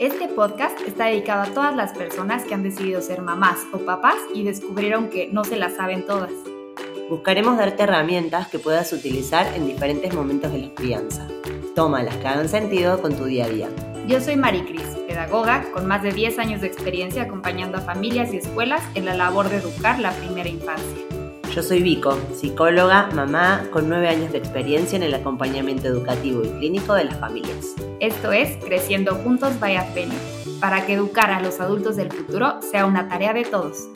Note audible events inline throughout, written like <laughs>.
Este podcast está dedicado a todas las personas que han decidido ser mamás o papás y descubrieron que no se las saben todas. Buscaremos darte herramientas que puedas utilizar en diferentes momentos de la crianza. Toma las que hagan sentido con tu día a día. Yo soy Maricris, pedagoga con más de 10 años de experiencia acompañando a familias y escuelas en la labor de educar la primera infancia. Yo soy Vico, psicóloga, mamá con 9 años de experiencia en el acompañamiento educativo y clínico de las familias. Esto es Creciendo Juntos by Advenio, para que educar a los adultos del futuro sea una tarea de todos.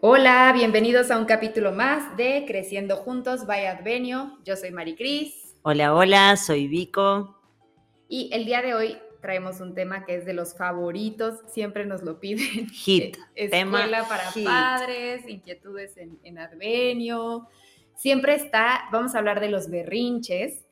Hola, bienvenidos a un capítulo más de Creciendo Juntos by Advenio. Yo soy Maricris. Hola, hola, soy Vico. Y el día de hoy traemos un tema que es de los favoritos, siempre nos lo piden. Hit. <laughs> Escuela para padres, inquietudes en, en Advenio. Siempre está, vamos a hablar de los berrinches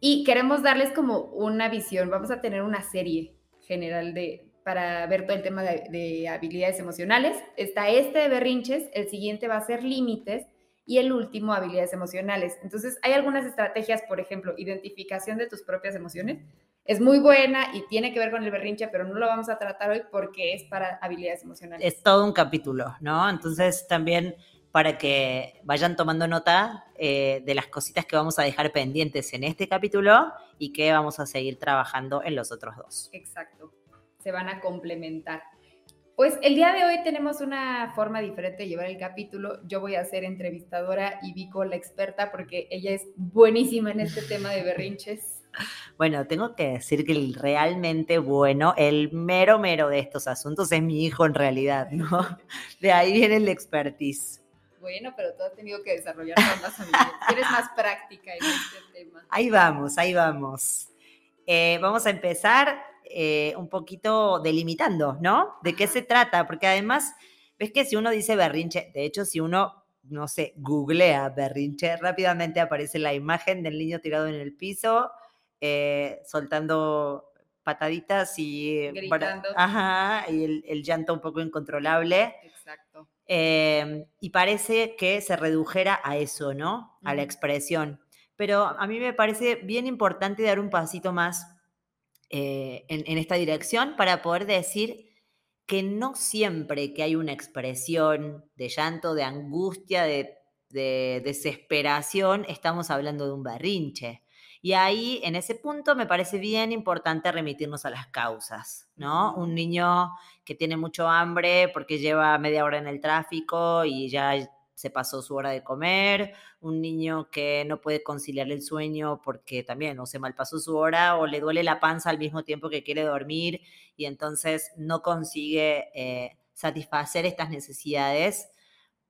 y queremos darles como una visión, vamos a tener una serie general de, para ver todo el tema de, de habilidades emocionales. Está este de berrinches, el siguiente va a ser límites y el último habilidades emocionales. Entonces, hay algunas estrategias, por ejemplo, identificación de tus propias emociones. Es muy buena y tiene que ver con el berrinche, pero no lo vamos a tratar hoy porque es para habilidades emocionales. Es todo un capítulo, ¿no? Entonces, también para que vayan tomando nota eh, de las cositas que vamos a dejar pendientes en este capítulo y que vamos a seguir trabajando en los otros dos. Exacto se van a complementar. Pues el día de hoy tenemos una forma diferente de llevar el capítulo. Yo voy a ser entrevistadora y Vico la experta porque ella es buenísima en este tema de berrinches. Bueno, tengo que decir que el realmente bueno, el mero mero de estos asuntos es mi hijo en realidad, ¿no? <laughs> De ahí viene el expertise. Bueno, pero tú has tenido que desarrollar más. Tienes más práctica en este tema. Ahí vamos, ahí vamos. Eh, vamos a empezar eh, un poquito delimitando, ¿no? ¿De qué se trata? Porque además, ves que si uno dice berrinche, de hecho, si uno, no sé, googlea berrinche, rápidamente aparece la imagen del niño tirado en el piso, eh, soltando pataditas y... Gritando. Ajá, y el, el, llanto un poco incontrolable. Exacto. Eh, y parece que se redujera a eso, ¿no? A la expresión. Pero a mí me parece bien importante dar un pasito más eh, en, en, esta dirección para poder decir que no siempre que hay una expresión de llanto, de angustia, de, de desesperación, estamos hablando de un berrinche. Y ahí, en ese punto, me parece bien importante remitirnos a las causas, ¿no? Un niño que tiene mucho hambre porque lleva media hora en el tráfico y ya se pasó su hora de comer, un niño que no puede conciliar el sueño porque también o se malpasó su hora o le duele la panza al mismo tiempo que quiere dormir y entonces no consigue eh, satisfacer estas necesidades,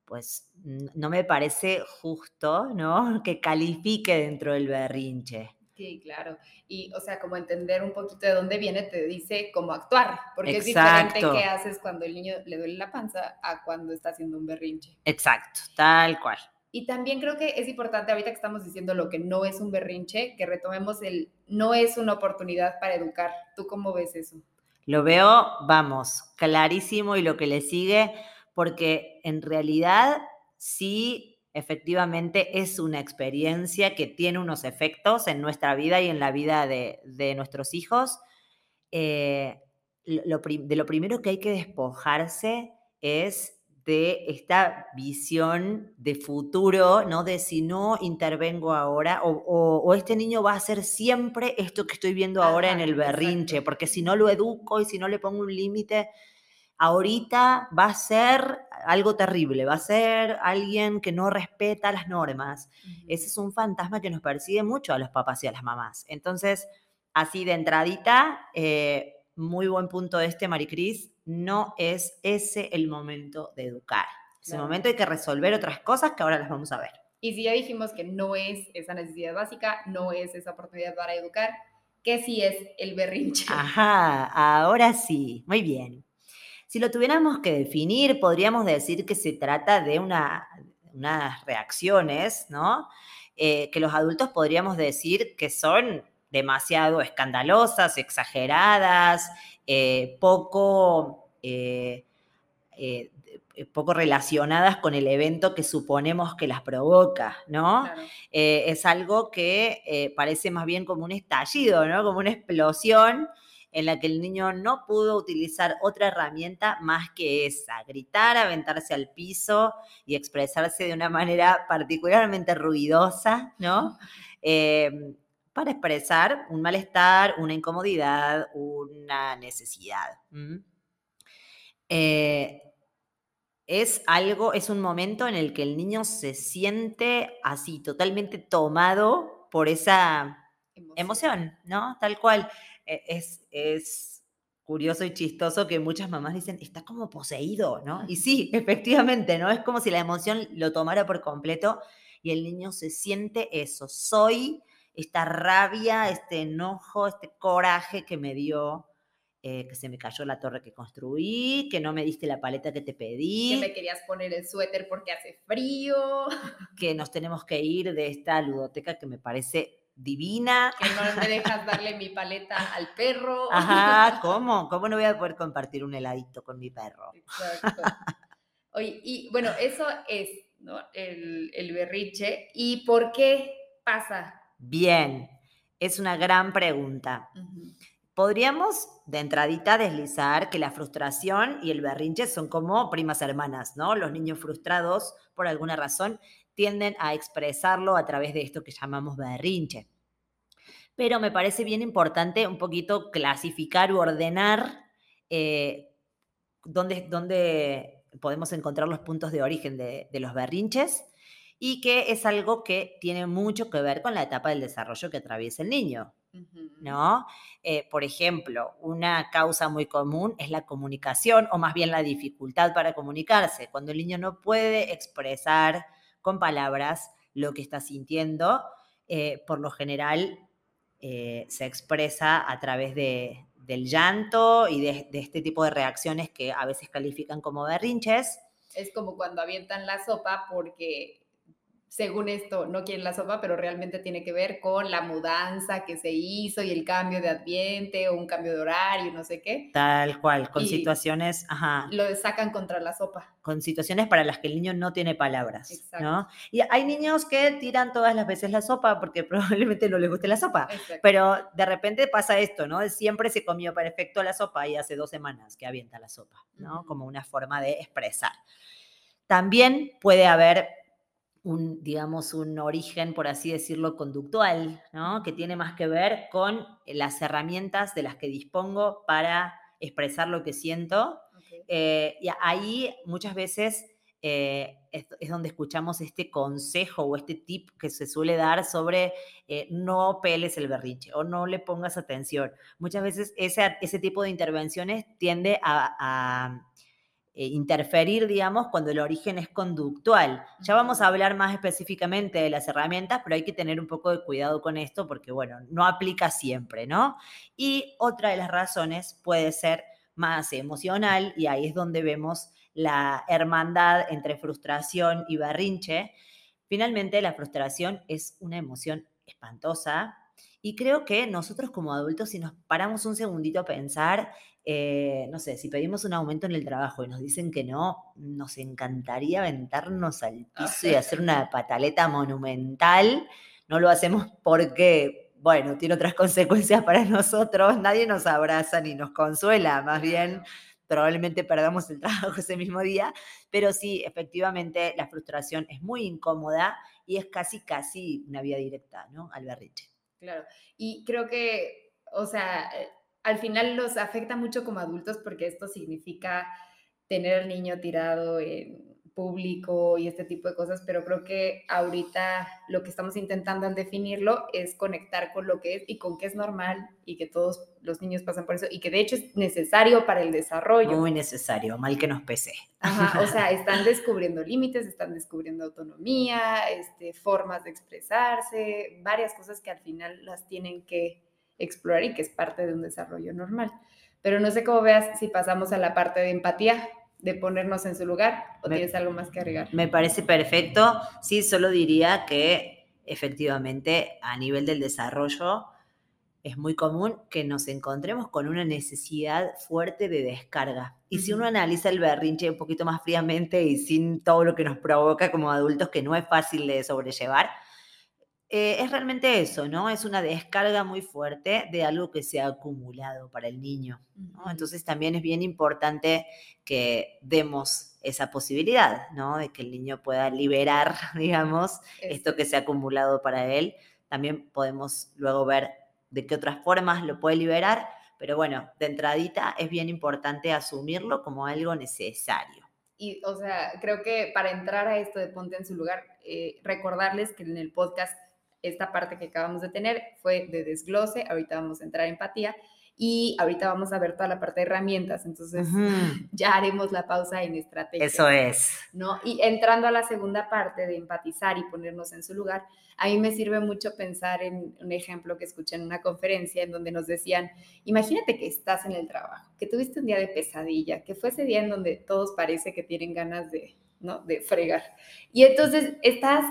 pues no me parece justo, ¿no? <laughs> Que califique dentro del berrinche. Sí, claro. Y, o sea, como entender un poquito de dónde viene, te dice cómo actuar, porque Exacto. es diferente qué haces cuando el niño le duele la panza a cuando está haciendo un berrinche. Exacto, tal cual. Y también creo que es importante, ahorita que estamos diciendo lo que no es un berrinche, que retomemos el no es una oportunidad para educar. ¿Tú cómo ves eso? Lo veo, vamos, clarísimo y lo que le sigue, porque en realidad sí efectivamente es una experiencia que tiene unos efectos en nuestra vida y en la vida de, de nuestros hijos. Eh, lo, de lo primero que hay que despojarse es de esta visión de futuro, ¿no? De si no intervengo ahora, o, o, o este niño va a hacer siempre esto que estoy viendo ahora en el berrinche, porque si no lo educo y si no le pongo un límite, ahorita va a ser algo terrible, va a ser alguien que no respeta las normas. Uh -huh. Ese es un fantasma que nos persigue mucho a los papás y a las mamás. Entonces, así de entradita, eh, muy buen punto este, Maricris, no es ese el momento de educar. Ese claro. momento hay que resolver otras cosas que ahora las vamos a ver. Y si ya dijimos que no es esa necesidad básica, no es esa oportunidad para educar, ¿qué sí es el berrinche? Ajá, ahora sí, muy bien. Si lo tuviéramos que definir, podríamos decir que se trata de una, unas reacciones, ¿no? Eh, que los adultos podríamos decir que son demasiado escandalosas, exageradas, eh, poco, eh, poco relacionadas con el evento que suponemos que las provoca, ¿no? Es algo que parece más bien como un estallido, ¿no? Como una explosión en la que el niño no pudo utilizar otra herramienta más que esa, gritar, aventarse al piso y expresarse de una manera particularmente ruidosa, ¿no? para expresar un malestar, una incomodidad, una necesidad es algo, es un momento en el que el niño se siente así, totalmente tomado por esa emoción, ¿no? Tal cual. E, es, es curioso y chistoso que muchas mamás dicen, está como poseído, ¿no? Y sí, <laughs> efectivamente, ¿no? Es como si la emoción lo tomara por completo y el niño se siente eso, soy esta rabia, este enojo, este coraje que me dio eh, que se me cayó la torre que construí, que no me diste la paleta que te pedí. Que me querías poner el suéter porque hace frío. Que nos tenemos que ir de esta ludoteca que me parece divina. Que no me dejas darle mi paleta al perro. Ajá, <laughs> ¿cómo? ¿Cómo no voy a poder compartir un heladito con mi perro? Exacto. Oye, y bueno, eso es ¿no? el, el berriche. ¿Y por qué pasa? Bien, es una gran pregunta. Podríamos de entradita deslizar que la frustración y el berrinche son como primas hermanas, ¿no? Los niños frustrados, por alguna razón, tienden a expresarlo a través de esto que llamamos berrinche. Pero me parece bien importante un poquito clasificar u ordenar eh, dónde, podemos encontrar los puntos de origen de, de los berrinches y que es algo que tiene mucho que ver con la etapa del desarrollo que atraviesa el niño. ¿no? Eh, por ejemplo, una causa muy común es la comunicación o más bien la dificultad para comunicarse. Cuando el niño no puede expresar con palabras lo que está sintiendo, eh, por lo general eh, se expresa a través de, del llanto y de, este tipo de reacciones que a veces califican como berrinches. Es como cuando avientan la sopa porque según esto, no quieren la sopa, pero realmente tiene que ver con la mudanza que se hizo y el cambio de ambiente o un cambio de horario, no sé qué. Tal cual, con situaciones, ajá. Lo sacan contra la sopa. Con situaciones para las que el niño no tiene palabras, Exacto. ¿no? Y hay niños que tiran todas las veces la sopa porque <laughs> probablemente no les guste la sopa, pero de repente pasa esto, ¿no? Siempre se comió perfecto la sopa y hace dos semanas que avienta la sopa, ¿no? Como una forma de expresar. También puede haber un, digamos, un origen, por así decirlo, conductual, ¿no? que tiene más que ver con las herramientas de las que dispongo para expresar lo que siento. Eh, y ahí muchas veces eh, es, donde escuchamos este consejo o este tip que se suele dar sobre eh, no peles el berrinche o no le pongas atención. Muchas veces ese, ese tipo de intervenciones tiende a eh, interferir, digamos, cuando el origen es conductual. Ya vamos a hablar más específicamente de las herramientas, pero hay que tener un poco de cuidado con esto porque, bueno, no aplica siempre, ¿no? Y otra de las razones puede ser más emocional y ahí es donde vemos la hermandad entre frustración y berrinche. Finalmente, la frustración es una emoción espantosa y creo que nosotros como adultos, si nos paramos un segundito a pensar, eh, no sé, si pedimos un aumento en el trabajo y nos dicen que no, nos encantaría aventarnos al piso y hacer <laughs> una pataleta monumental. No lo hacemos porque, bueno, tiene otras consecuencias para nosotros. Nadie nos abraza ni nos consuela, más bien probablemente perdamos el trabajo ese mismo día, pero sí, efectivamente, la frustración es muy incómoda y es casi, casi una vía directa, ¿no? Al berriche. Claro, y creo que, o sea, al final los afecta mucho como adultos porque esto significa tener al niño tirado en público y este tipo de cosas, pero creo que ahorita lo que estamos intentando definirlo es conectar con lo que es y con qué es normal y que todos los niños pasan por eso y que de hecho es necesario para el desarrollo. Muy necesario, mal que nos pese. Ajá, o sea, <laughs> están descubriendo límites, están descubriendo autonomía, este, formas de expresarse, varias cosas que al final las tienen que explorar y que es parte de un desarrollo normal. Pero no sé cómo veas si pasamos a la parte de empatía, de ponernos en su lugar, o tienes algo más que agregar. Me parece perfecto. Sí, solo diría que efectivamente a nivel del desarrollo, es muy común que nos encontremos con una necesidad fuerte de descarga. Y si uno analiza el berrinche un poquito más fríamente y sin todo lo que nos provoca como adultos, que no es fácil de sobrellevar, eh, es realmente eso, ¿no? Es una descarga muy fuerte de algo que se ha acumulado para el niño. Entonces también es bien importante que demos esa posibilidad, ¿no? De que el niño pueda liberar, <laughs> digamos, esto que se ha acumulado para él. También podemos luego ver de qué otras formas lo puede liberar, pero bueno, de entradita es bien importante asumirlo como algo necesario. Y, o sea, creo que para entrar a esto de ponte en su lugar, eh, recordarles que en el podcast esta parte que acabamos de tener fue de desglose, ahorita vamos a entrar en empatía y ahorita vamos a ver toda la parte de herramientas, entonces <laughs> ya haremos la pausa en estrategia. Eso es. ¿no? Y entrando a la segunda parte de empatizar y ponernos en su lugar, a mí me sirve mucho pensar en un ejemplo que escuché en una conferencia en donde nos decían, imagínate que estás en el trabajo, que tuviste un día de pesadilla, que fue ese día en donde todos parece que tienen ganas de, ¿no? de fregar. Y entonces estás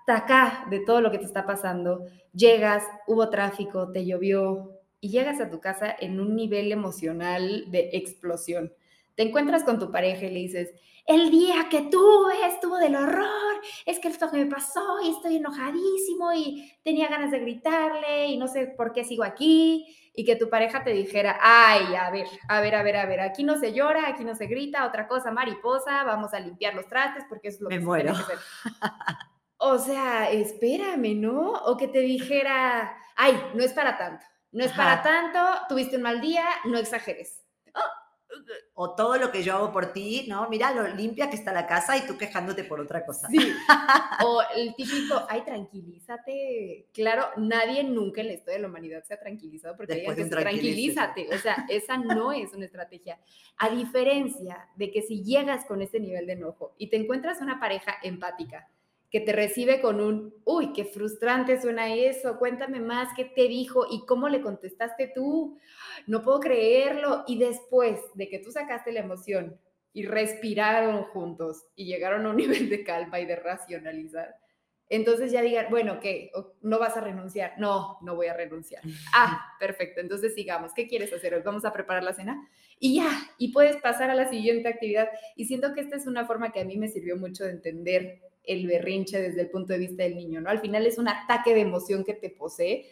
hasta acá de todo lo que te está pasando, llegas, hubo tráfico, te llovió y llegas a tu casa en un nivel emocional de explosión. Te encuentras con tu pareja y le dices, el día que tuve estuvo del horror, es que esto me pasó y estoy enojadísimo y tenía ganas de gritarle y no sé por qué sigo aquí y que tu pareja te dijera, ay, a ver, a ver, a ver, a ver, aquí no se llora, aquí no se grita, otra cosa, mariposa, vamos a limpiar los trastes porque es lo me que muero. se tiene que hacer. <laughs> O sea, espérame, ¿no? O que te dijera, ay, no es para tanto, no es para tanto, tuviste un mal día, no exageres. O todo lo que yo hago por ti, ¿no? Mira lo limpia que está la casa y tú quejándote por otra cosa. Sí. <laughs> O el típico, ay, tranquilízate. Claro, nadie nunca en la historia de la humanidad se ha tranquilizado porque digan que tranquilízate. O sea, esa no es una estrategia. A diferencia de que si llegas con ese nivel de enojo y te encuentras una pareja empática, que te recibe con un, uy, qué frustrante suena eso, cuéntame más, qué te dijo y cómo le contestaste tú, no puedo creerlo. Y después de que tú sacaste la emoción y respiraron juntos y llegaron a un <laughs> nivel de calma y de racionalizar, entonces ya digan, bueno, ¿qué? ¿No vas a renunciar? No, no voy a renunciar. Ah, perfecto, entonces sigamos. ¿Qué quieres hacer hoy? ¿Vamos a preparar la cena? Y ya, y puedes pasar a la siguiente actividad. Y siento que esta es una forma que a mí me sirvió mucho de entender el berrinche desde el punto de vista del niño, ¿no? Al final es un ataque de emoción que te posee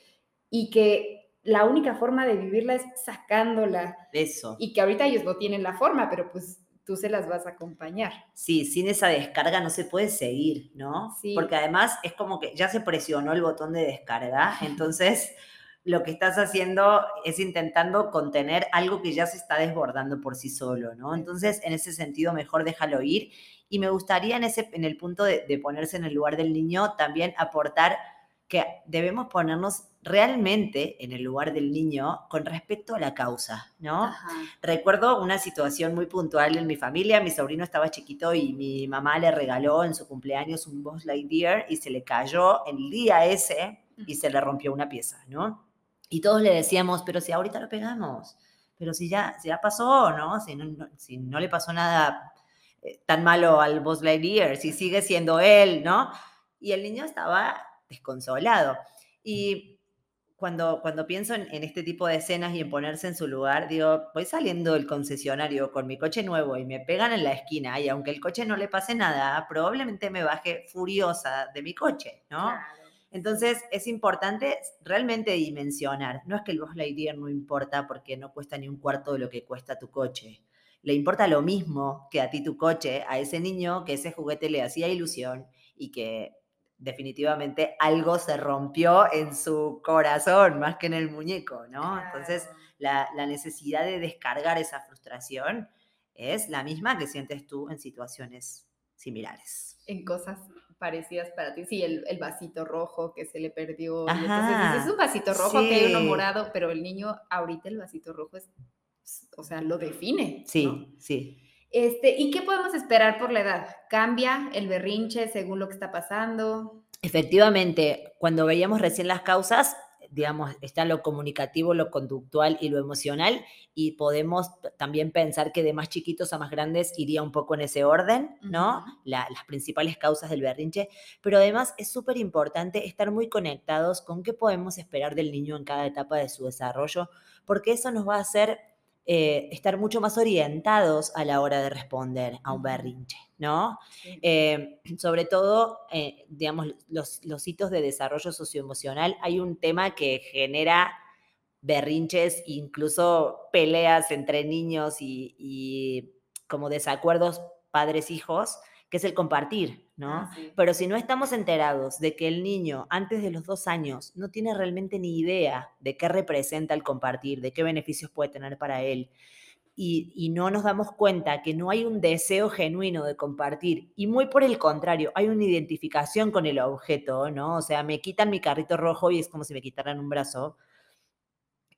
y que la única forma de vivirla es sacándola. Eso. Y que ahorita ellos no tienen la forma, pero pues tú se las vas a acompañar. Sí, sin esa descarga no se puede seguir, ¿no? Sí. Porque además es como que ya se presionó el botón de descarga, <laughs> entonces lo que estás haciendo es intentando contener algo que ya se está desbordando por sí solo, ¿no? Entonces, en ese sentido, mejor déjalo ir. Y me gustaría en, ese, en el punto de, ponerse en el lugar del niño también aportar que debemos ponernos realmente en el lugar del niño con respecto a la causa, ¿no? Recuerdo una situación muy puntual en mi familia, mi sobrino estaba chiquito y mi mamá le regaló en su cumpleaños un Buzz Lightyear y se le cayó el día ese y se le rompió una pieza, ¿no? Y todos le decíamos, pero si ahorita lo pegamos, pero si ya, ya pasó, ¿no? Si no, si no le pasó nada eh, tan malo al Buzz Lightyear, si sigue siendo él, ¿no? Y el niño estaba desconsolado. Y cuando, cuando pienso en, este tipo de escenas y en ponerse en su lugar, digo, voy saliendo del concesionario con mi coche nuevo y me pegan en la esquina y aunque el coche no le pase nada, probablemente me baje furiosa de mi coche, ¿no? Entonces es importante realmente dimensionar. No es que el Buzz Lightyear no importa porque no cuesta ni un cuarto de lo que cuesta tu coche. Le importa lo mismo que a ti tu coche, a ese niño que ese juguete le hacía ilusión y que definitivamente algo se rompió en su corazón más que en el muñeco, ¿no? Entonces la, la necesidad de descargar esa frustración es la misma que sientes tú en situaciones similares. En cosas parecidas para ti. Sí, el, vasito rojo que se le perdió. Entonces, es un vasito rojo que hay uno morado, pero el niño ahorita el vasito rojo es, o sea, lo define. Sí, sí. Este, ¿Y qué podemos esperar por la edad? ¿Cambia el berrinche según lo que está pasando? Efectivamente, cuando veíamos recién las causas, digamos, está lo comunicativo, lo conductual y lo emocional, y podemos también pensar que de más chiquitos a más grandes iría un poco en ese orden, ¿no? las principales causas del berrinche, pero además es súper importante estar muy conectados con qué podemos esperar del niño en cada etapa de su desarrollo, porque eso nos va a hacer eh, estar mucho más orientados a la hora de responder a un berrinche, ¿no? Eh, sobre todo, eh, digamos, los, los, hitos de desarrollo socioemocional, hay un tema que genera berrinches, incluso peleas entre niños y como desacuerdos padres-hijos, que es el compartir, ¿no? Ah, Pero si no estamos enterados de que el niño antes de los dos años no tiene realmente ni idea de qué representa el compartir, de qué beneficios puede tener para él, y, no nos damos cuenta que no hay un deseo genuino de compartir, y muy por el contrario, hay una identificación con el objeto, ¿no? O sea, me quitan mi carrito rojo y es como si me quitaran un brazo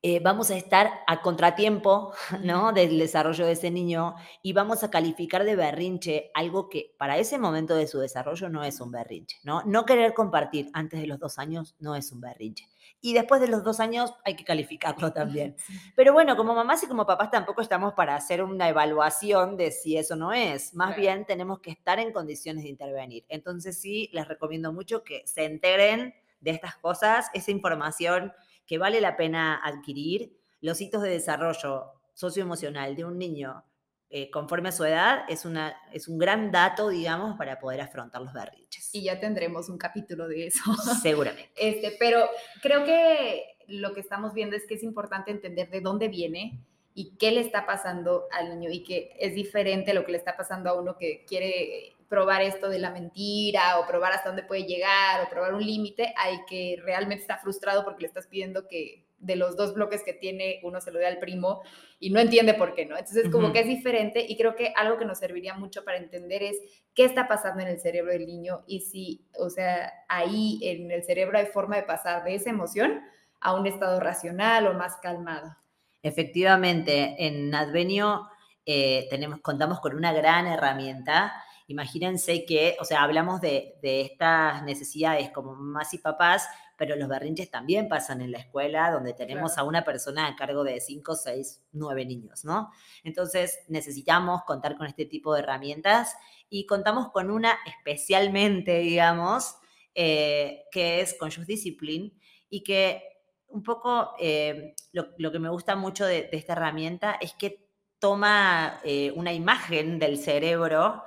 eh, vamos a estar a contratiempo <laughs> ¿no? del desarrollo de ese niño y vamos a calificar de berrinche algo que para ese momento de su desarrollo no es un berrinche. No, no querer compartir antes de los dos años no es un berrinche. Y después de los dos años hay que calificarlo <laughs> también. Pero bueno, como mamás y como papás tampoco estamos para hacer una evaluación de si eso no es. Más bien tenemos que estar en condiciones de intervenir. Entonces sí, les recomiendo mucho que se enteren de estas cosas, esa información que vale la pena adquirir, los hitos de desarrollo socioemocional de un niño eh, conforme a su edad es, una, es un gran dato, digamos, para poder afrontar los berrinches. Y ya tendremos un capítulo de eso. Seguramente. <laughs> Este, pero creo que lo que estamos viendo es que es importante entender de dónde viene y qué le está pasando al niño y que es diferente lo que le está pasando a uno que quiere probar esto de la mentira o probar hasta dónde puede llegar o probar un límite, hay que realmente está frustrado porque le estás pidiendo que de los dos bloques que tiene, uno se lo dé al primo y no entiende por qué, ¿no? Entonces, como que es diferente y creo que algo que nos serviría mucho para entender es qué está pasando en el cerebro del niño y si, o sea, ahí en el cerebro hay forma de pasar de esa emoción a un estado racional o más calmado. Efectivamente, en Advenio eh, tenemos, contamos con una gran herramienta Imagínense que, o sea, hablamos de, estas necesidades como mamás y papás, pero los berrinches también pasan en la escuela, donde tenemos a una persona a cargo de 5, 6, 9 niños, ¿no? Entonces necesitamos contar con este tipo de herramientas y contamos con una especialmente, digamos, eh, que es Conscious Discipline y que un poco eh, lo, que me gusta mucho de, esta herramienta es que toma eh, una imagen del cerebro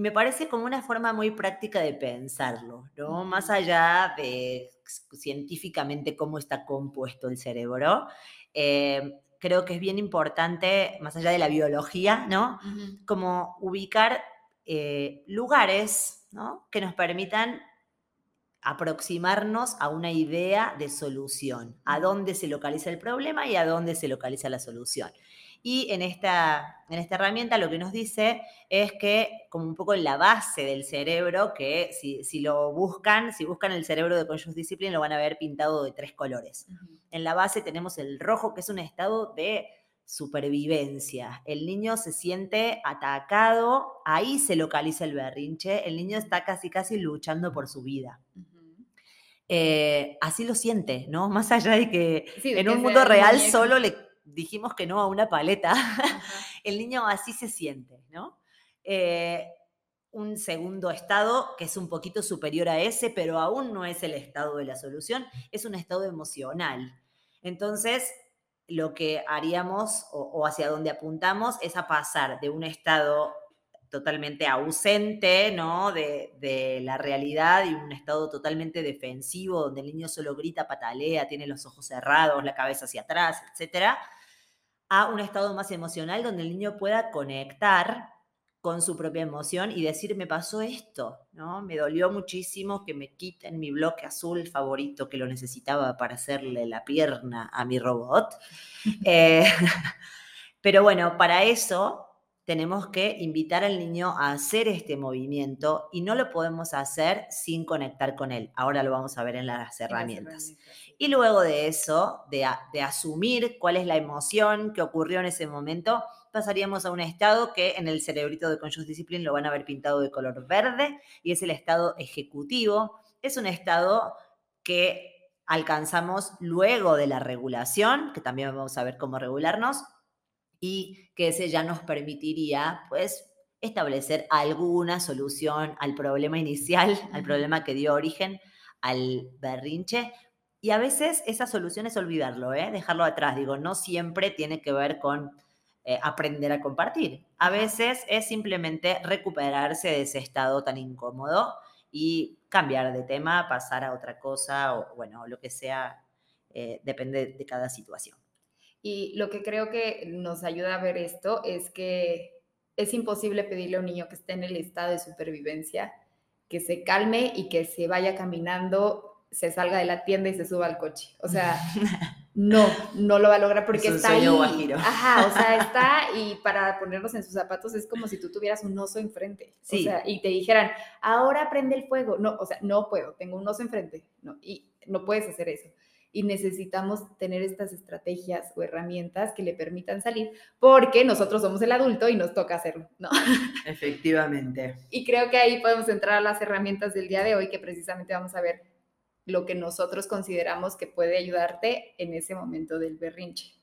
y me parece como una forma muy práctica de pensarlo, ¿no? Más allá de científicamente cómo está compuesto el cerebro, eh, creo que es bien importante, más allá de la biología, ¿no? Como ubicar eh, lugares, ¿no? Que nos permitan aproximarnos a una idea de solución, a dónde se localiza el problema y a dónde se localiza la solución. Y en esta, en esta herramienta lo que nos dice es que como un poco en la base del cerebro, que si, lo buscan, si buscan el cerebro de Conscious Discipline, lo van a ver pintado de tres colores. En la base tenemos el rojo, que es un estado de supervivencia. El niño se siente atacado, ahí se localiza el berrinche, el niño está casi casi luchando por su vida. Eh, así lo siente, ¿no? <laughs> Más allá de que en un mundo real solo le dijimos que no a una paleta, <laughs> el niño así se siente, ¿no? Eh, un segundo estado que es un poquito superior a ese, pero aún no es el estado de la solución, es un estado emocional. Entonces, lo que haríamos o, hacia donde apuntamos es a pasar de un estado totalmente ausente ¿no? De, de, la realidad y un estado totalmente defensivo, donde el niño solo grita, patalea, tiene los ojos cerrados, la cabeza hacia atrás, etcétera, a un estado más emocional donde el niño pueda conectar con su propia emoción y decir, me pasó esto, ¿no? Me dolió muchísimo que me quiten mi bloque azul favorito que lo necesitaba para hacerle la pierna a mi robot. <laughs> Eh, <laughs> pero bueno, para eso tenemos que invitar al niño a hacer este movimiento y no lo podemos hacer sin conectar con él. Ahora lo vamos a ver en las herramientas. Y luego de eso, de, asumir cuál es la emoción que ocurrió en ese momento, pasaríamos a un estado que en el cerebrito de Conscious Discipline lo van a ver pintado de color verde y es el estado ejecutivo. Es un estado que alcanzamos luego de la regulación, que también vamos a ver cómo regularnos, y que ese ya nos permitiría, pues, establecer alguna solución al problema inicial, <laughs> al problema que dio origen al berrinche. Y a veces esa solución es olvidarlo, ¿eh? dejarlo atrás. Digo, no siempre tiene que ver con eh, aprender a compartir. A veces es simplemente recuperarse de ese estado tan incómodo y cambiar de tema, pasar a otra cosa o, bueno, lo que sea, eh, depende de cada situación. Y lo que creo que nos ayuda a ver esto es que es imposible pedirle a un niño que esté en el estado de supervivencia que se calme y que se vaya caminando, se salga de la tienda y se suba al coche. O sea, <laughs> no, no lo va a lograr porque está ahí. Ajá, o sea, <laughs> está y para ponernos en sus zapatos es como si tú tuvieras un oso enfrente. Sí. O sea, y te dijeran, ahora prende el fuego. No, o sea, no puedo, tengo un oso enfrente. No, y no puedes hacer eso y necesitamos tener estas estrategias o herramientas que le permitan salir, porque nosotros somos el adulto y nos toca hacerlo, ¿no? <laughs> Efectivamente. Y creo que ahí podemos entrar a las herramientas del día de hoy, que precisamente vamos a ver lo que nosotros consideramos que puede ayudarte en ese momento del berrinche.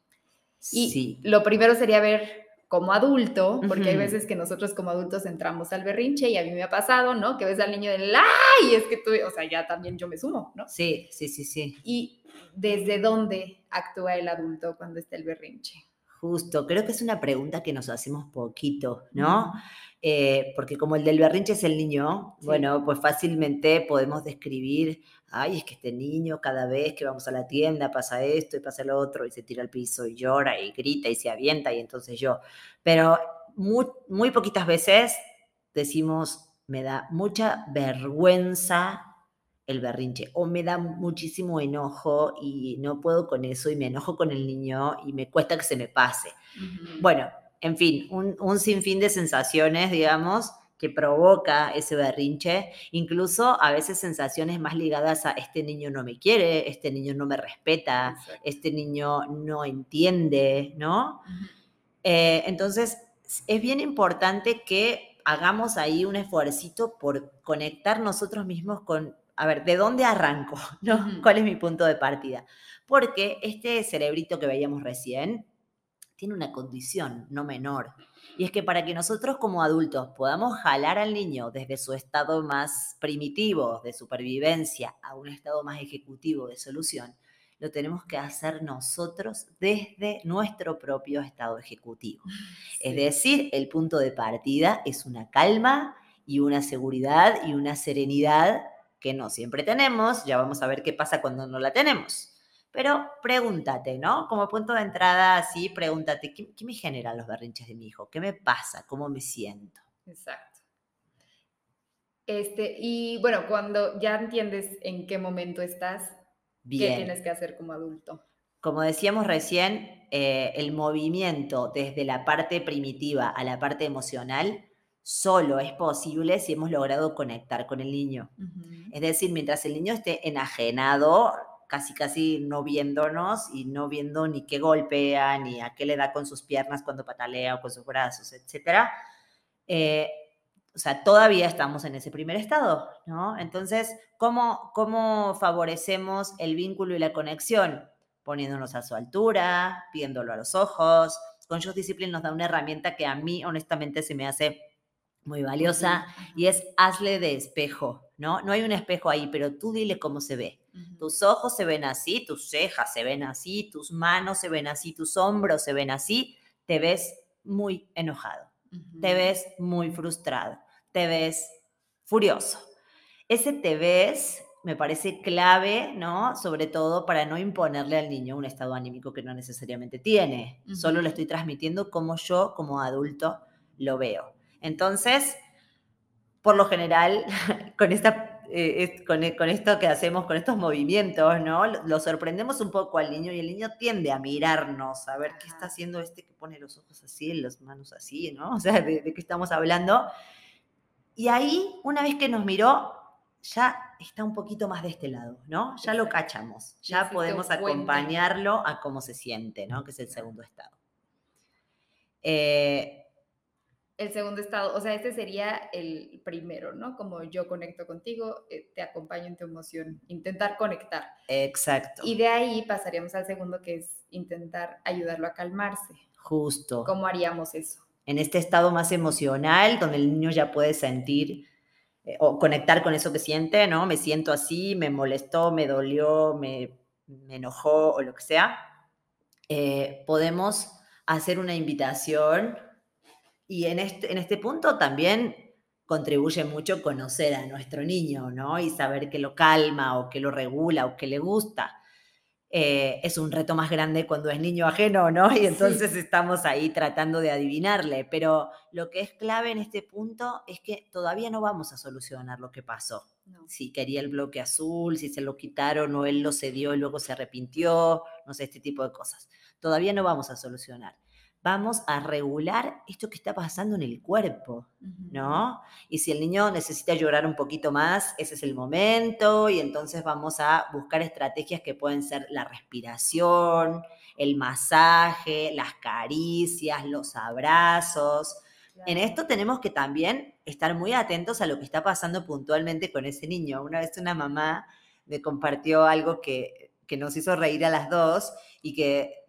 Y sí. lo primero sería ver como adulto, porque hay veces que nosotros como adultos entramos al berrinche y a mí me ha pasado, ¿no? Que ves al niño del ¡ay! Es que tú, o sea, ya también yo me sumo, ¿no? Sí, sí, sí, sí. Y desde dónde actúa el adulto cuando está el berrinche. Justo, creo que es una pregunta que nos hacemos poquito, ¿no? Eh, porque como el del berrinche es el niño, bueno, pues fácilmente podemos describir, ay, es que este niño cada vez que vamos a la tienda pasa esto y pasa lo otro y se tira al piso y llora y grita y se avienta y entonces yo. Pero muy, muy poquitas veces decimos, me da mucha vergüenza el berrinche o me da muchísimo enojo y no puedo con eso y me enojo con el niño y me cuesta que se me pase. Bueno, en fin, un, sinfín de sensaciones, digamos, que provoca ese berrinche, incluso a veces sensaciones más ligadas a este niño no me quiere, este niño no me respeta, este niño no entiende, ¿no? Eh, entonces, es bien importante que hagamos ahí un esfuercito por conectar nosotros mismos con a ver, ¿de dónde arranco? <laughs> ¿No? ¿Cuál es mi punto de partida? Porque este cerebrito que veíamos recién tiene una condición no menor. Y es que para que nosotros como adultos podamos jalar al niño desde su estado más primitivo de supervivencia a un estado más ejecutivo de solución, lo tenemos que hacer nosotros desde nuestro propio estado ejecutivo. <laughs> Es decir, el punto de partida es una calma y una seguridad y una serenidad que no siempre tenemos, ya vamos a ver qué pasa cuando no la tenemos. Pero pregúntate, ¿no? Como punto de entrada, así, pregúntate, ¿qué, me generan los berrinches de mi hijo? ¿Qué me pasa? ¿Cómo me siento? Exacto. Este, y bueno, cuando ya entiendes en qué momento estás, ¿qué tienes que hacer como adulto? Como decíamos recién, eh, el movimiento desde la parte primitiva a la parte emocional solo es posible si hemos logrado conectar con el niño. Es decir, mientras el niño esté enajenado, casi casi no viéndonos y no viendo ni qué golpea, ni a qué le da con sus piernas cuando patalea o con sus brazos, etc. Eh, o sea, todavía estamos en ese primer estado, ¿no? Entonces, ¿cómo, ¿cómo favorecemos el vínculo y la conexión? Poniéndonos a su altura, viéndolo a los ojos. Con Just Discipline nos da una herramienta que a mí honestamente se me hace muy valiosa, y es hazle de espejo, ¿no? No hay un espejo ahí, pero tú dile cómo se ve. Tus ojos se ven así, tus cejas se ven así, tus manos se ven así, tus hombros se ven así, te ves muy enojado, te ves muy frustrado, te ves furioso. Ese te ves me parece clave, ¿no? Sobre todo para no imponerle al niño un estado anímico que no necesariamente tiene. Solo le estoy transmitiendo como yo, como adulto, lo veo. Entonces, por lo general, <laughs> con, esta, eh, con, esto que hacemos, con estos movimientos, ¿no? Lo, sorprendemos un poco al niño y el niño tiende a mirarnos, a ver qué está haciendo este que pone los ojos así, las manos así, ¿no? <laughs> O sea, de, qué estamos hablando. Y ahí, una vez que nos miró, ya está un poquito más de este lado, ¿no? Ya lo cachamos, ya podemos acompañarlo a cómo se siente, ¿no? Que es el segundo estado. Eh, El segundo estado, o sea, este sería el primero, ¿no? Como yo conecto contigo, eh, te acompaño en tu emoción, intentar conectar. Exacto. Y de ahí pasaríamos al segundo, que es intentar ayudarlo a calmarse. Justo. ¿Cómo haríamos eso? En este estado más emocional, donde el niño ya puede sentir eh, o conectar con eso que siente, ¿no? Me siento así, me molestó, me dolió, me, me enojó o lo que sea. Eh, podemos hacer una invitación y en este, en este punto también contribuye mucho conocer a nuestro niño, ¿no? Y saber que lo calma o que lo regula o que le gusta. Eh, es un reto más grande cuando es niño ajeno, ¿no? Y entonces estamos ahí tratando de adivinarle. Pero lo que es clave en este punto es que todavía no vamos a solucionar lo que pasó. Si quería el bloque azul, si se lo quitaron o él lo cedió y luego se arrepintió, no sé, este tipo de cosas. Todavía no vamos a solucionar vamos a regular esto que está pasando en el cuerpo, ¿no? Y si el niño necesita llorar un poquito más, ese es el momento y entonces vamos a buscar estrategias que pueden ser la respiración, el masaje, las caricias, los abrazos. En esto tenemos que también estar muy atentos a lo que está pasando puntualmente con ese niño. Una vez una mamá me compartió algo que, que nos hizo reír a las dos y que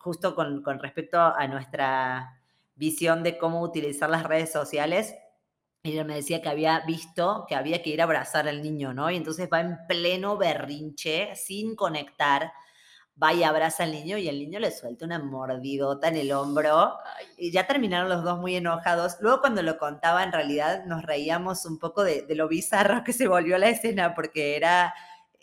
justo con, respecto a nuestra visión de cómo utilizar las redes sociales, ella me decía que había visto que había que ir a abrazar al niño, ¿no? Y entonces va en pleno berrinche, sin conectar, va y abraza al niño y el niño le suelta una mordidota en el hombro. Y ya terminaron los dos muy enojados. Luego cuando lo contaba, en realidad nos reíamos un poco de, lo bizarro que se volvió la escena, porque era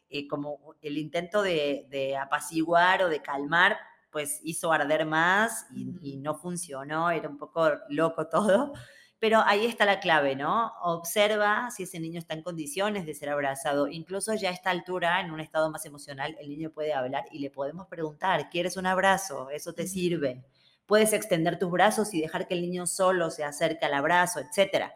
eh, como el intento de, de apaciguar o de calmar, pues hizo arder más y, no funcionó, era un poco loco todo. Pero ahí está la clave, ¿no? Observa si ese niño está en condiciones de ser abrazado. Incluso ya a esta altura, en un estado más emocional, el niño puede hablar y le podemos preguntar, ¿quieres un abrazo? ¿Eso te sirve? Puedes extender tus brazos y dejar que el niño solo se acerque al abrazo, etcétera.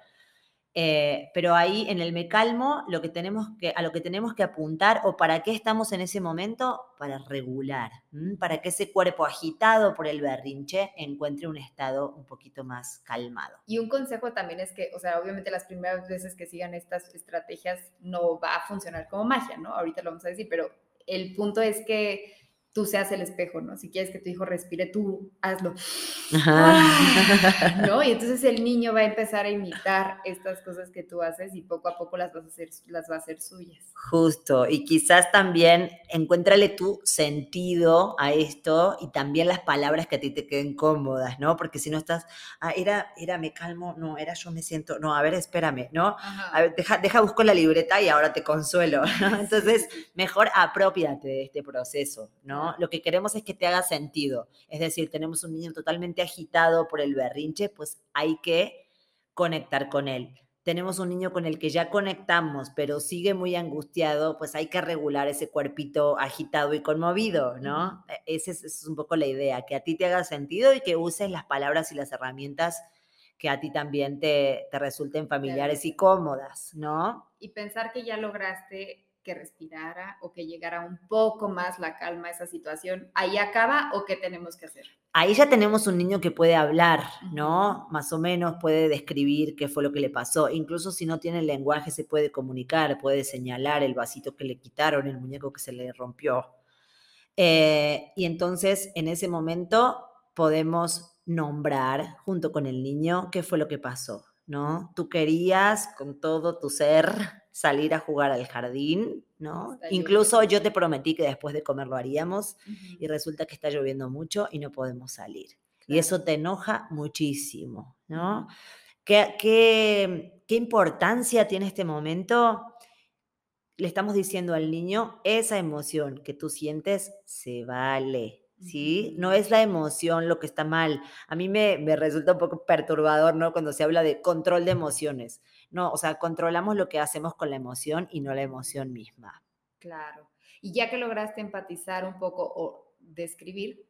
Eh, pero ahí en el me calmo, lo que tenemos que, a lo que tenemos que apuntar o para qué estamos en ese momento, para regular, para que ese cuerpo agitado por el berrinche encuentre un estado un poquito más calmado. Y un consejo también es que, o sea, obviamente las primeras veces que sigan estas estrategias no va a funcionar como magia, ¿no? Ahorita lo vamos a decir, pero el punto es que tú seas el espejo, ¿no? Si quieres que tu hijo respire, tú hazlo. ¿No? Y entonces el niño va a empezar a imitar estas cosas que tú haces y poco a poco las vas a hacer, las va a hacer suyas. Justo, y quizás también encuéntrale tu sentido a esto y también las palabras que a ti te queden cómodas, ¿no? Porque si no estás, ah, era, era me calmo, no, era yo me siento, no, a ver, espérame, ¿no? A ver, deja, deja busco la libreta y ahora te consuelo, Entonces, mejor apropiate de este proceso, ¿no? Lo que queremos es que te haga sentido. Es decir, tenemos un niño totalmente agitado por el berrinche, pues hay que conectar con él. Tenemos un niño con el que ya conectamos, pero sigue muy angustiado, pues hay que regular ese cuerpito agitado y conmovido, ¿no? E, esa es, un poco la idea, que a ti te haga sentido y que uses las palabras y las herramientas que a ti también te, te resulten familiares y cómodas, ¿no? Y pensar que ya lograste que respirara o que llegara un poco más la calma a esa situación, ¿ahí acaba o qué tenemos que hacer? Ahí ya tenemos un niño que puede hablar, ¿no? Más o menos puede describir qué fue lo que le pasó. Incluso si no tiene lenguaje se puede comunicar, puede señalar el vasito que le quitaron, el muñeco que se le rompió. Eh, y entonces en ese momento podemos nombrar junto con el niño qué fue lo que pasó, ¿no? Tú querías con todo tu ser salir a jugar al jardín, ¿no? Incluso yo te prometí que después de comer lo haríamos y resulta que está lloviendo mucho y no podemos salir. Y eso te enoja muchísimo, ¿no? ¿Qué, qué, qué importancia tiene este momento? Le estamos diciendo al niño, esa emoción que tú sientes se vale, ¿sí? No es la emoción lo que está mal. A mí me, me, resulta un poco perturbador, ¿no? Cuando se habla de control de emociones. No, o sea, controlamos lo que hacemos con la emoción y no la emoción misma. Claro. Y ya que lograste empatizar un poco o describir.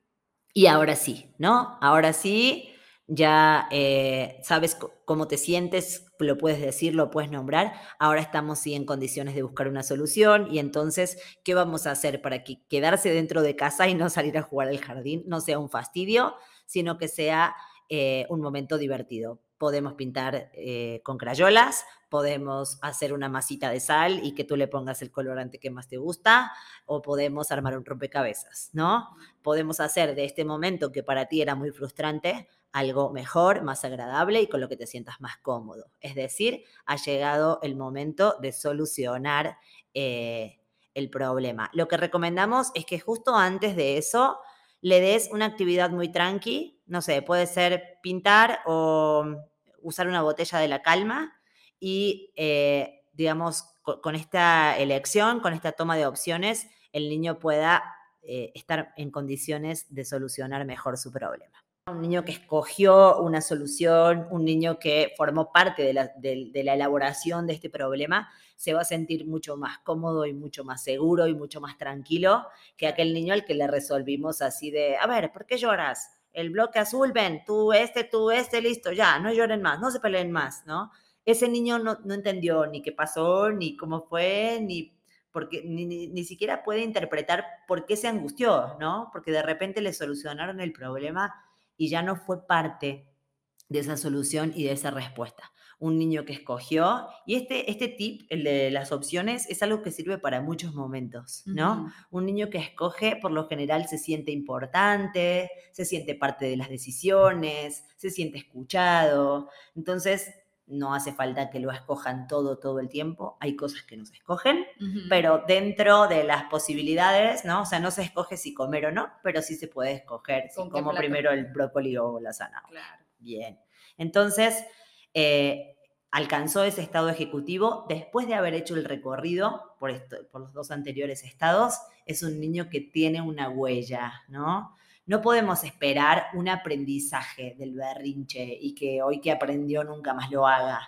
Y ahora sí, ¿no? Ahora sí, ya eh, sabes cómo te sientes, lo puedes decir, lo puedes nombrar. Ahora estamos sí en condiciones de buscar una solución y entonces, ¿qué vamos a hacer para que quedarse dentro de casa y no salir a jugar al jardín no sea un fastidio, sino que sea eh, un momento divertido? podemos pintar eh, con crayolas, podemos hacer una masita de sal y que tú le pongas el colorante que más te gusta, o podemos armar un rompecabezas, ¿no? Podemos hacer de este momento que para ti era muy frustrante algo mejor, más agradable y con lo que te sientas más cómodo. Es decir, ha llegado el momento de solucionar eh, el problema. Lo que recomendamos es que justo antes de eso le des una actividad muy tranqui, no sé, puede ser pintar o usar una botella de la calma y, eh, digamos, con, esta elección, con esta toma de opciones, el niño pueda eh, estar en condiciones de solucionar mejor su problema. Un niño que escogió una solución, un niño que formó parte de la, elaboración de este problema, se va a sentir mucho más cómodo y mucho más seguro y mucho más tranquilo que aquel niño al que le resolvimos así de, a ver, ¿por qué lloras? El bloque azul, ven, tú este, tú este, listo, ya, no lloren más, no se peleen más, ¿no? Ese niño no, entendió ni qué pasó, ni cómo fue, ni porque ni, ni, siquiera puede interpretar por qué se angustió, ¿no? Porque de repente le solucionaron el problema y ya no fue parte de esa solución y de esa respuesta. Un niño que escogió, y este, este tip, el de las opciones, es algo que sirve para muchos momentos, ¿no? Un niño que escoge, por lo general, se siente importante, se siente parte de las decisiones, se siente escuchado. Entonces, no hace falta que lo escojan todo, todo el tiempo. Hay cosas que no se escogen, pero dentro de las posibilidades, ¿no? O sea, no se escoge si comer o no, pero sí se puede escoger si como primero el brócoli o la zanahoria. Claro. Bien. Entonces, eh, alcanzó ese estado ejecutivo después de haber hecho el recorrido por, esto, por los dos anteriores estados. Es un niño que tiene una huella, ¿no? No podemos esperar un aprendizaje del berrinche y que hoy que aprendió nunca más lo haga,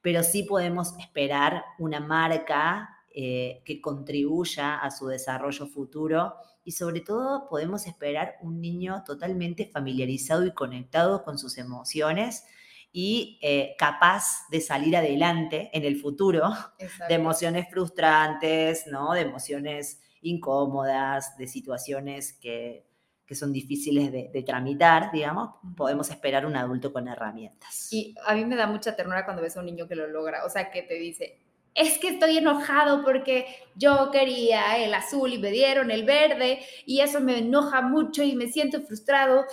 pero sí podemos esperar una marca eh, que contribuya a su desarrollo futuro y sobre todo podemos esperar un niño totalmente familiarizado y conectado con sus emociones y eh, capaz de salir adelante en el futuro de emociones frustrantes, ¿no? de emociones incómodas, de situaciones que que son difíciles de, tramitar, digamos, podemos esperar un adulto con herramientas. Y a mí me da mucha ternura cuando ves a un niño que lo logra, o sea, que te dice, es que estoy enojado porque yo quería el azul y me dieron el verde y eso me enoja mucho y me siento frustrado.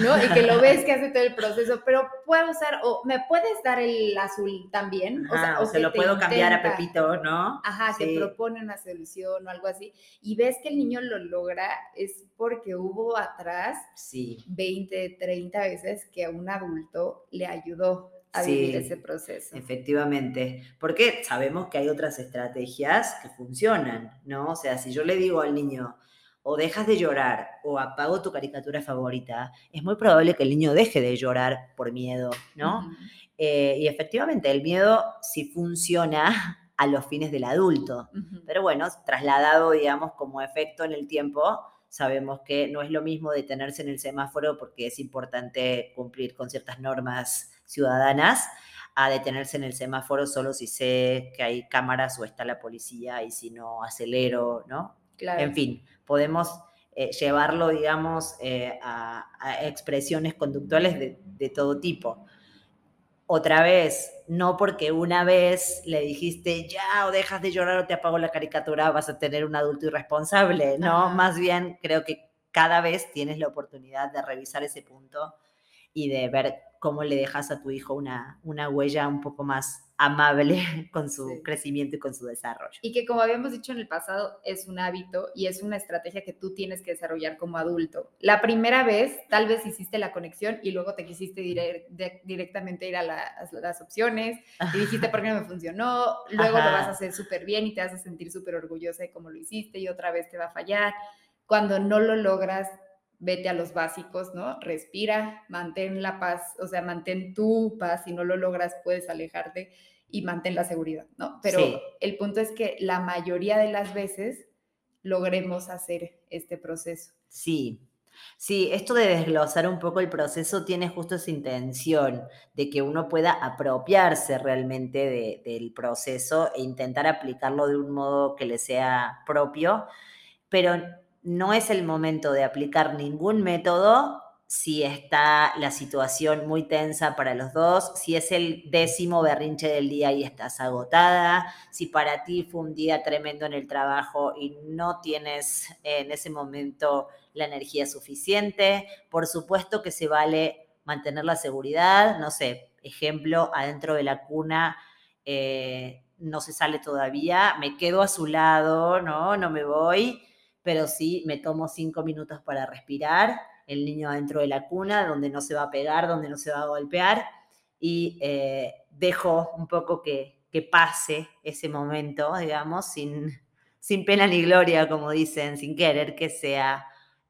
¿No? Y que lo <laughs> ves que hace todo el proceso, pero puedo usar, o me puedes dar el azul también, o, sea, o, se lo puedo cambiar a Pepito, ¿no? Ajá, se propone una solución o algo así, y ves que el niño lo logra, es porque hubo atrás sí. 20, 30 veces que un adulto le ayudó a vivir ese proceso. Efectivamente, porque sabemos que hay otras estrategias que funcionan, ¿no? O sea, si yo le digo al niño, o dejas de llorar o apago tu caricatura favorita, es muy probable que el niño deje de llorar por miedo, ¿no? Eh, y efectivamente, el miedo sí funciona a los fines del adulto, pero bueno, trasladado, digamos, como efecto en el tiempo, sabemos que no es lo mismo detenerse en el semáforo porque es importante cumplir con ciertas normas ciudadanas a detenerse en el semáforo solo si sé que hay cámaras o está la policía y si no acelero, ¿no? En fin, podemos eh, llevarlo, digamos, eh, a, expresiones conductuales de, todo tipo. Otra vez, no porque una vez le dijiste ya o dejas de llorar o te apago la caricatura, vas a tener un adulto irresponsable, ¿no? Más bien creo que cada vez tienes la oportunidad de revisar ese punto y de ver cómo le dejas a tu hijo una, una huella un poco más amable <laughs> con su crecimiento y con su desarrollo. Y que como habíamos dicho en el pasado, es un hábito y es una estrategia que tú tienes que desarrollar como adulto. La primera vez tal vez hiciste la conexión y luego te quisiste directamente ir a, las opciones y dijiste por qué no me funcionó, luego lo vas a hacer súper bien y te vas a sentir súper orgullosa de cómo lo hiciste y otra vez te va a fallar. Cuando no lo logras, vete a los básicos, ¿no? Respira, mantén la paz, o sea, mantén tu paz, si no lo logras puedes alejarte y mantén la seguridad, ¿no? Pero el punto es que la mayoría de las veces logremos hacer este proceso. Sí, Sí, esto de desglosar un poco el proceso tiene justo esa intención de que uno pueda apropiarse realmente del proceso e intentar aplicarlo de un modo que le sea propio, pero no es el momento de aplicar ningún método si está la situación muy tensa para los dos, si es el décimo berrinche del día y estás agotada, si para ti fue un día tremendo en el trabajo y no tienes en ese momento la energía suficiente. Por supuesto que se vale mantener la seguridad, no sé, ejemplo, adentro de la cuna. Eh, no se sale todavía, me quedo a su lado, ¿no? No me voy, pero sí me tomo cinco minutos para respirar el niño dentro de la cuna, donde no se va a pegar, donde no se va a golpear, y eh, dejo un poco que, pase ese momento, digamos, sin, sin pena ni gloria, como dicen, sin querer que sea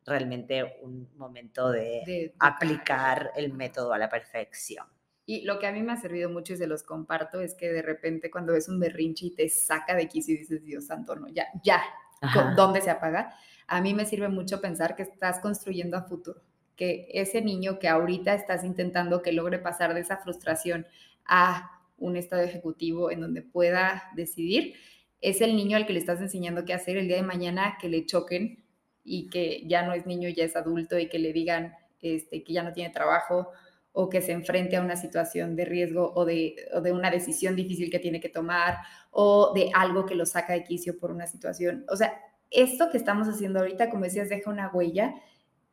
realmente un momento de, aplicar el método a la perfección. Y lo que a mí me ha servido mucho y se los comparto es que de repente cuando ves un berrinche y te saca de quicio y dices, Dios santo, no, ya, ya, ¿dónde se apaga? a mí me sirve mucho pensar que estás construyendo a futuro, que ese niño que ahorita estás intentando que logre pasar de esa frustración a un estado ejecutivo en donde pueda decidir, es el niño al que le estás enseñando qué hacer el día de mañana que le choquen y que ya no es niño, ya es adulto y que le digan este, que ya no tiene trabajo o que se enfrente a una situación de riesgo o de, o de, una decisión difícil que tiene que tomar o de algo que lo saca de quicio por una situación. O sea, esto que estamos haciendo ahorita, como decías, deja una huella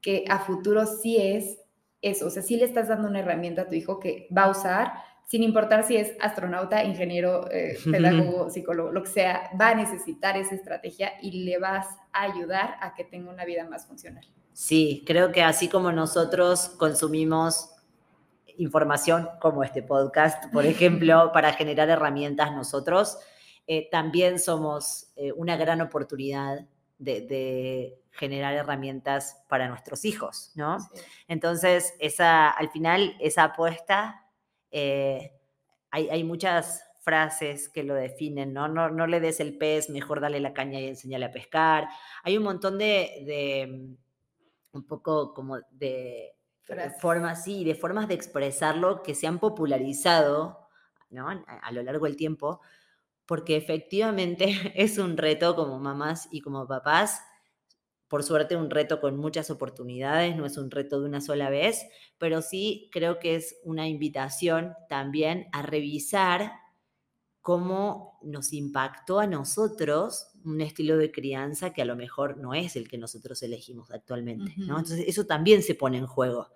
que a futuro sí es eso, o sea, sí le estás dando una herramienta a tu hijo que va a usar, sin importar si es astronauta, ingeniero, eh, <laughs> pedagogo, psicólogo, lo que sea, va a necesitar esa estrategia y le vas a ayudar a que tenga una vida más funcional. Sí, creo que así como nosotros consumimos información como este podcast, por ejemplo, para generar herramientas nosotros, eh, también somos eh, una gran oportunidad de, generar herramientas para nuestros hijos, ¿no? Entonces, esa, al final, esa apuesta, eh, hay, muchas frases que lo definen, ¿no? ¿no? No le des el pez, mejor dale la caña y enseñale a pescar. Hay un montón de, mm, un poco como de formas, sí, de formas de expresarlo que se han popularizado, ¿no? a lo largo del tiempo, porque efectivamente <laughs> es un reto como mamás y como papás. Por suerte un reto con muchas oportunidades, no es un reto de una sola vez, pero sí creo que es una invitación también a revisar cómo nos impactó a nosotros un estilo de crianza que a lo mejor no es el que nosotros elegimos actualmente. ¿no? Entonces eso también se pone en juego.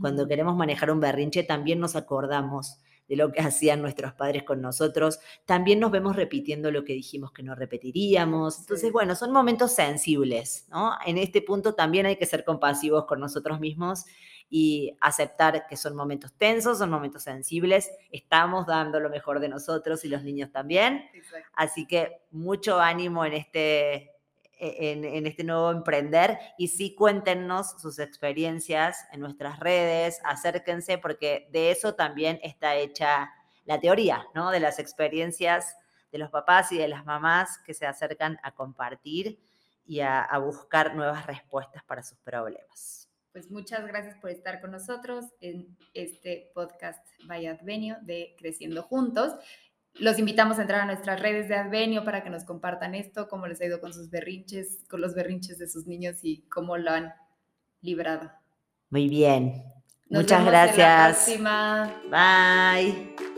Cuando queremos manejar un berrinche también nos acordamos de lo que <laughs> hacían nuestros padres con nosotros, también nos vemos repitiendo lo que dijimos que no repetiríamos. Entonces, bueno, son momentos sensibles, ¿no? En este punto también hay que ser compasivos con nosotros mismos y aceptar que son momentos tensos, son momentos sensibles, estamos dando lo mejor de nosotros y los niños también. Así que mucho ánimo en este e-, en, este nuevo emprender y sí cuéntenos sus experiencias en nuestras redes, acérquense porque de eso también está hecha la teoría, ¿no? De las experiencias de los papás y de las mamás que se acercan a compartir y a, buscar nuevas respuestas para sus problemas. Pues muchas gracias por estar con nosotros en este podcast Vaya Advenio de Creciendo Juntos. Los invitamos a entrar a nuestras redes de Advenio para que nos compartan esto, cómo les ha ido con sus berrinches, con los berrinches de sus niños y cómo lo han librado. Muy bien. Muchas gracias. Hasta la próxima. Bye.